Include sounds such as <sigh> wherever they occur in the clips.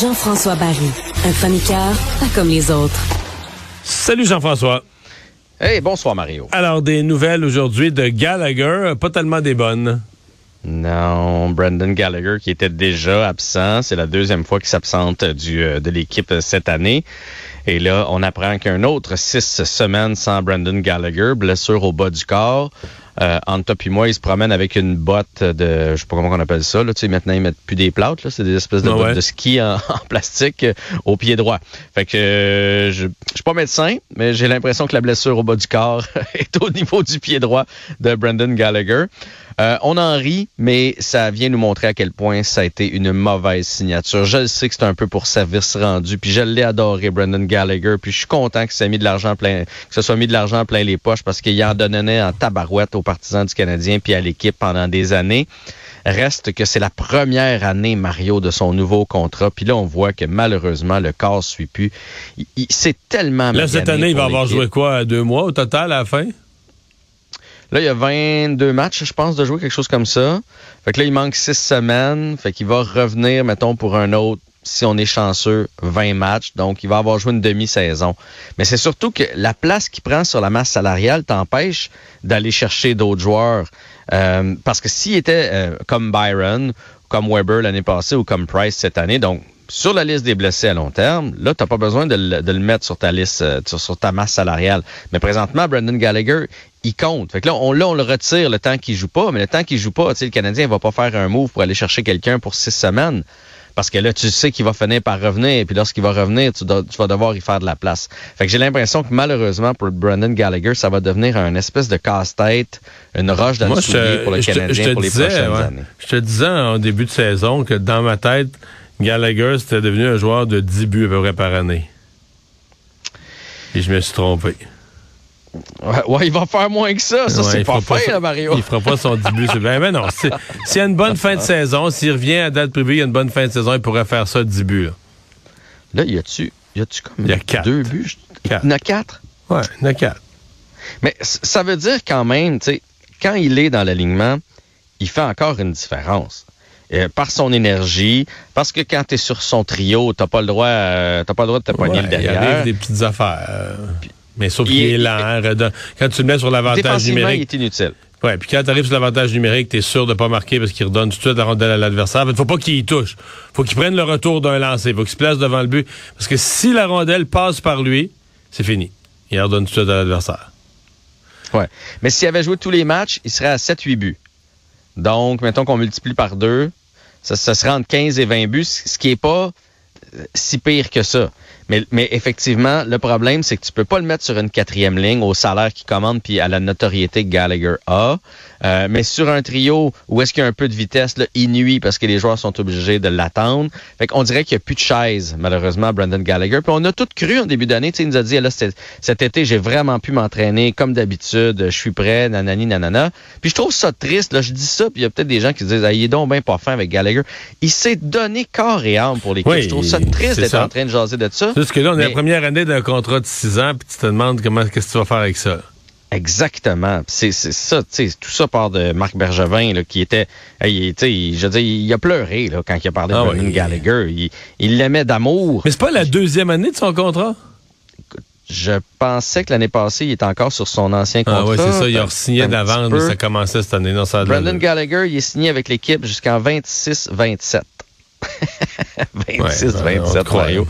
Jean-François Barry, un chroniqueur pas comme les autres. Salut Jean-François. Hey, bonsoir Mario. Alors, des nouvelles aujourd'hui de Gallagher, pas tellement des bonnes. Non, Brendan Gallagher qui était déjà absent, c'est la deuxième fois qu'il s'absente du euh, de l'équipe cette année. Et là, on apprend qu'un autre six semaines sans Brendan Gallagher, blessure au bas du corps. Euh, entre toi et moi, il se promène avec une botte de, je sais pas comment on appelle ça, là, tu sais, maintenant ils mettent plus des plates, là, c'est des espèces de Ah bottes de ski en, <laughs> en plastique euh, au pied droit. Fait que euh, je, je suis pas médecin, mais j'ai l'impression que la blessure au bas du corps <laughs> est au niveau du pied droit de Brendan Gallagher. Euh, on en rit, mais ça vient nous montrer à quel point ça a été une mauvaise signature. Je le sais que c'est un peu pour service rendu, puis je l'ai adoré, Brendan Gallagher, puis je suis content que ça ait mis de l'argent plein, que ce soit mis de l'argent plein les poches parce qu'il en donnait en tabarouette aux partisans du Canadien puis à l'équipe pendant des années. Reste que c'est la première année, Mario, de son nouveau contrat. Puis là, on voit que malheureusement, le corps suit plus. Il, il- c'est tellement Là, cette année, il va avoir joué quoi, deux mois au total à la fin? Là, il y a 22 matchs, je pense, de jouer, quelque chose comme ça. Fait que là, il manque 6 semaines. Fait qu'il va revenir, mettons, pour un autre, si on est chanceux, 20 matchs. Donc, il va avoir joué une demi-saison. Mais c'est surtout que la place qu'il prend sur la masse salariale t'empêche d'aller chercher d'autres joueurs. Euh, parce que s'il était euh, comme Byron, comme Weber l'année passée ou comme Price cette année, donc sur la liste des blessés à long terme, là, tu n'as pas besoin de le, de le mettre sur ta liste, euh, sur, sur ta masse salariale. Mais présentement, Brendan Gallagher, il compte. Fait que là, on, là, on le retire le temps qu'il joue pas, mais le temps qu'il joue pas, tu sais, le Canadien va pas faire un move pour aller chercher quelqu'un pour six semaines. Parce que là, tu sais qu'il va finir par revenir, et puis lorsqu'il va revenir, tu, dois- tu vas devoir y faire de la place. Fait que j'ai l'impression que malheureusement, pour Brendan Gallagher, ça va devenir un espèce de casse-tête, une roche dans Moi, le soulier pour le te- Canadien te pour les disais, prochaines ouais, années. je te disais en début de saison que dans ma tête, Gallagher, c'était devenu un joueur de 10 buts à peu près par année. Et je me suis trompé. Ouais, ouais, il va faire moins que ça. Ça, Ouais, c'est il pas fera fin, là, Mario. Il fera pas son 10 buts. vrai. Mais non, s'il y a une bonne fin de saison, s'il revient à date privée, il y a une bonne fin de saison, il pourrait faire ça 10 buts. Là. Là, y a-tu, y a-tu comme y a quatre. deux buts? Quatre. Il y en a quatre? Ouais, il y en a quatre. Mais ça veut dire quand même, tu sais, quand il est dans l'alignement, il fait encore une différence. Euh, par son énergie, parce que quand tu es sur son trio, t'as pas le droit, euh, t'as pas le droit de te pogner Ouais, le il derrière. arrive des petites affaires. euh, mais sauf il qu'il est- est lent. de- Quand tu le mets sur l'avantage Défensivement, il numérique, est inutile. Ouais, puis quand tu arrives sur l'avantage numérique, tu es sûr de pas marquer parce qu'il redonne tout de suite la rondelle à l'adversaire. Il faut pas qu'il y touche. faut qu'il prenne le retour d'un lancer. faut qu'il se place devant le but. Parce que si la rondelle passe par lui, c'est fini. Il redonne tout de suite à l'adversaire. Ouais. Mais s'il avait joué tous les matchs, il serait à 7-8 buts. Donc, mettons qu'on multiplie par deux, ça, ça serait entre 15 et 20 buts, ce qui est pas si pire que ça. Mais, mais effectivement, le problème, c'est que tu peux pas le mettre sur une quatrième ligne au salaire qu'il commande puis à la notoriété que Gallagher a. Euh, mais sur un trio où est-ce qu'il y a un peu de vitesse, là, il nuit parce que les joueurs sont obligés de l'attendre. Fait qu'on dirait qu'il n'y a plus de chaise, malheureusement, à Brandon Gallagher. Puis on a tout cru en début d'année. Tu sais, Il nous a dit, là, cet, cet été, j'ai vraiment pu m'entraîner comme d'habitude. Je suis prêt, nanani, nanana. Puis je trouve ça triste. Là, je dis ça, puis il y a peut-être des gens qui disent, ah, il est donc bien pas fin avec Gallagher. Il s'est donné corps et âme pour l'équipe. Oui, je trouve ça triste c'est d'être ça. en train de jaser de ça. Parce que là, on est Mais- la première année d'un contrat de 6 ans, puis tu te demandes comment qu'est-ce que tu vas faire avec ça. Exactement. C'est ça, tu sais, tout ça part de Marc Bergevin, là, qui était, tu sais, je veux dire, il a pleuré là, quand il a parlé Ah de oui. Brendan Gallagher. Il- Il l'aimait d'amour. Mais c'est pas la deuxième année de son contrat? je pensais que l'année passée, il était encore sur son ancien contrat. Ah ouais, c'est ça. Il a signé peu. ça commençait cette année. Non, ça l'allure. Gallagher, il est signé avec l'équipe jusqu'en 26-27. <laughs> 26-27, Ouais, on te croit. Mario.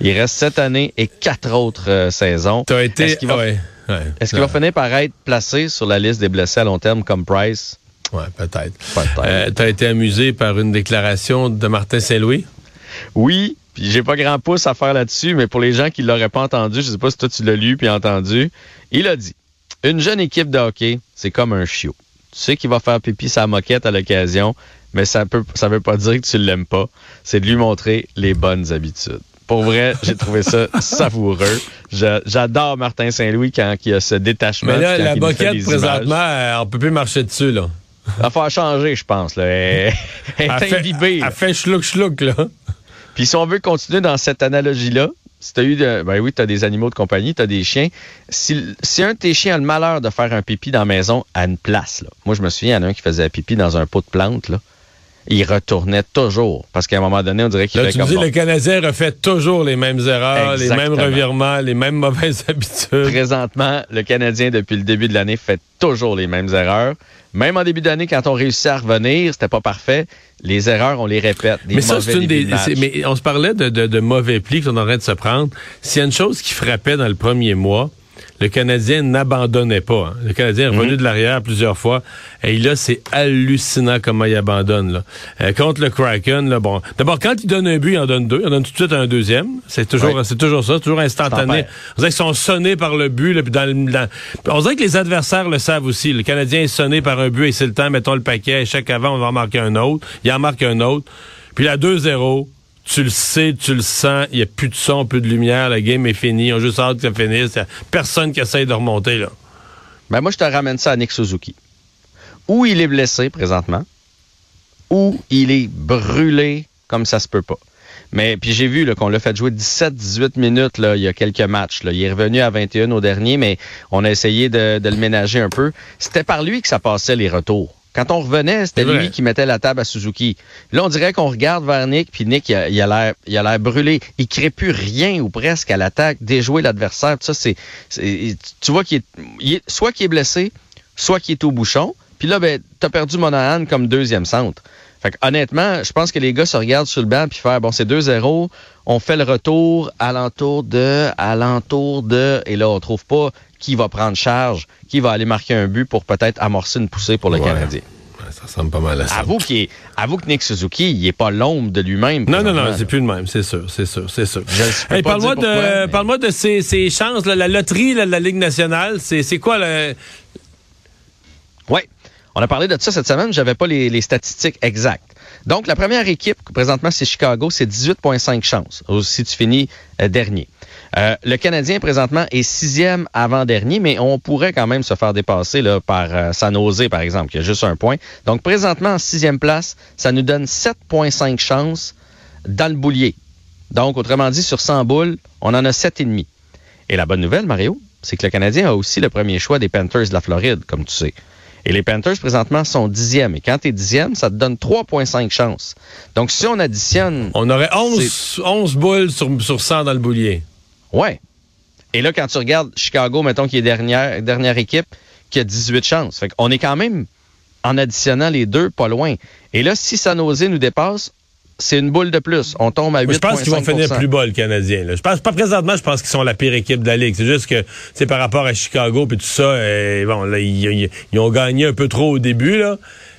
Il reste cette année et quatre autres euh, saisons. T'as été. Est-ce qu'il va, ah ouais, ouais. est-ce qu'il va finir par être placé sur la liste des blessés à long terme comme Price? Ouais, peut-être. Peut-être. Euh, T'as été amusé par une déclaration de Martin Saint-Louis? Oui, puis j'ai pas grand pouce à faire là-dessus, mais pour les gens qui l'auraient pas entendu, je sais pas si toi tu l'as lu puis entendu, il a dit Une jeune équipe de hockey, c'est comme un chiot. Tu sais qu'il va faire pipi sa moquette à l'occasion, mais ça peut ça veut pas dire que tu l'aimes pas. C'est de lui montrer les bonnes habitudes. Pour vrai, j'ai trouvé ça <laughs> savoureux. J'adore Martin Saint-Louis quand il a ce détachement. Mais là, la des présentement, euh, on peut plus marcher dessus, là. Il va falloir changer, je pense. Là. Elle, elle Elle est fait, imbibée. elle fait chlouk-chlouk, là. Puis si on veut continuer dans cette analogie-là, si t'as eu de, ben oui, t'as des animaux de compagnie, t'as des chiens. Si, si un de tes chiens a le malheur de faire un pipi dans la maison à une place, là. Moi, je me souviens, il y en a un qui faisait pipi dans un pot de plantes, là. Il retournait toujours. Parce qu'à un moment donné, on dirait qu'il Là, fait tu me comme dis, bon, le Canadien refait toujours les mêmes erreurs, les mêmes revirements, les mêmes mauvaises <laughs> habitudes. Présentement, le Canadien, depuis le début de l'année, fait toujours les mêmes erreurs. Même en début d'année, quand on réussit à revenir, c'était pas parfait. Les erreurs, on les répète. Des Mais ça, c'est une des. de Mais on se parlait de, de- de mauvais plis qu'on est en train de se prendre. S'il y a une chose qui frappait dans le premier mois, le Canadien n'abandonnait pas. hein. Le Canadien est Mhm. revenu de l'arrière plusieurs fois. Et là, c'est hallucinant comment il abandonne. Là. Euh, contre le Kraken, là, bon. D'abord, quand il donne un but, il en donne deux. Il en donne tout de suite un deuxième. C'est toujours, c'est toujours ça, toujours instantané. On dirait qu'ils sont sonnés par le but. Là, puis dans le- dans- on dirait que les adversaires le savent aussi. Le Canadien est sonné par un but et c'est le temps, mettons le paquet. Chaque avant, on va en marquer un autre. Il en marque un autre. Puis là, 2-0. Tu le sais, tu le sens, il n'y a plus de son, plus de lumière, la game est finie, on a juste hâte que ça finisse. Il y a personne qui essaye de remonter, là. Ben moi, je te ramène ça à Nick Suzuki. Ou il est blessé présentement, ou il est brûlé comme ça se peut pas. Mais puis j'ai vu qu'on l'a fait jouer 17-18 minutes il y a quelques matchs. Il est revenu à 21 au dernier, mais on a essayé de le ménager un peu. C'était par lui que ça passait les retours. Quand on revenait, c'était lui qui mettait la table à Suzuki. Là, on dirait qu'on regarde vers Nick, puis Nick, il a l'air il a l'air brûlé. Il crée plus rien ou presque à l'attaque, déjouer l'adversaire. Ça, c'est, c'est- tu vois qu'il est, il est- soit qu'il est blessé, soit qu'il est au bouchon. Puis là, ben, t'as perdu Monahan comme deuxième centre. Fait que, honnêtement, je pense que les gars se regardent sur le banc puis faire bon, c'est 2-0, on fait le retour alentour de, alentour de, et là, on trouve pas qui va prendre charge, qui va aller marquer un but pour peut-être amorcer une poussée pour le Ouais. Canadien. Ça ressemble pas mal à ça. Avoue, avoue que Nick Suzuki, il est pas l'ombre de lui-même. Non, non, non, c'est plus le même, c'est sûr, c'est sûr, c'est sûr. Hey, parle-moi de, mais- de ces, ces chances, là, la loterie là, de la Ligue nationale. C'est, quoi le. Oui. On a parlé de ça cette semaine, j'avais pas les, les statistiques exactes. Donc, la première équipe, présentement, c'est Chicago, c'est 18,5 chances si tu finis euh, dernier. Euh, le Canadien, présentement, est sixième avant-dernier, mais on pourrait quand même se faire dépasser là, par euh, San Jose, par exemple, qui a juste un point. Donc, présentement, en sixième place, ça nous donne 7,5 chances dans le boulier. Donc, autrement dit, sur 100 boules, on en a 7,5. Et la bonne nouvelle, Mario, c'est que le Canadien a aussi le premier choix des Panthers de la Floride, comme tu sais. Et les Panthers, présentement, sont dixièmes. Et quand tu es dixième, ça te donne 3,5 chances. Donc, si on additionne... On aurait 11, 11 boules sur, sur 100 dans le boulier. Ouais. Et là, quand tu regardes Chicago, mettons, qui est dernière, dernière équipe, qui a 18 chances. Fait qu'on est quand même, en additionnant les deux, pas loin. Et là, si San Jose nous dépasse, c'est une boule de plus. On tombe à 8,5 Moi, je pense qu'ils vont finir plus bas, le Canadien. là. Je pense pas présentement, je pense qu'ils sont la pire équipe de la Ligue. C'est juste que, c'est par rapport à Chicago puis tout ça, bon, là, ils, ont gagné un peu trop au début, là.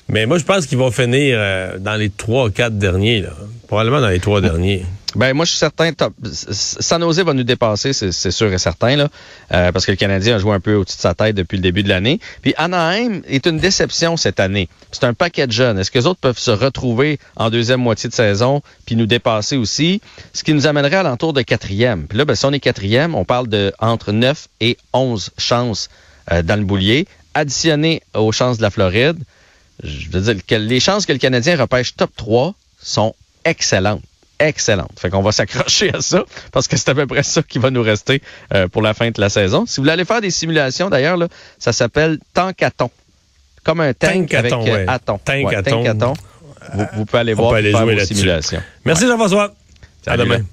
Mais moi, je pense qu'ils vont finir euh, dans les trois ou quatre derniers, là. Probablement dans les trois derniers. Ben moi je suis certain top. San Jose va nous dépasser, c'est sûr et certain là, euh, parce que le Canadien a joué un peu au-dessus de sa tête depuis le début de l'année. Puis Anaheim est une déception cette année. C'est un paquet de jeunes. Est-ce que les autres peuvent se retrouver en deuxième moitié de saison puis nous dépasser aussi, ce qui nous amènerait à l'entour de quatrième. Puis là, ben, si on est quatrième, on parle de entre 9 et 11 chances euh, dans le boulier, additionné aux chances de la Floride. Je veux dire que les chances que le Canadien repêche top 3 sont excellentes excellente. Fait qu'on va <laughs> s'accrocher à ça parce que c'est à peu près ça qui va nous rester euh, pour la fin de la saison. Si vous voulez aller faire des simulations, d'ailleurs, là, ça s'appelle tankathon. Comme un tank Tankathon, avec euh, ouais. athon. Tankathon. tankathon. Vous, vous pouvez aller On voir peut et aller faire jouer vos là-dessus. simulations. Merci Jean-François. À demain. là.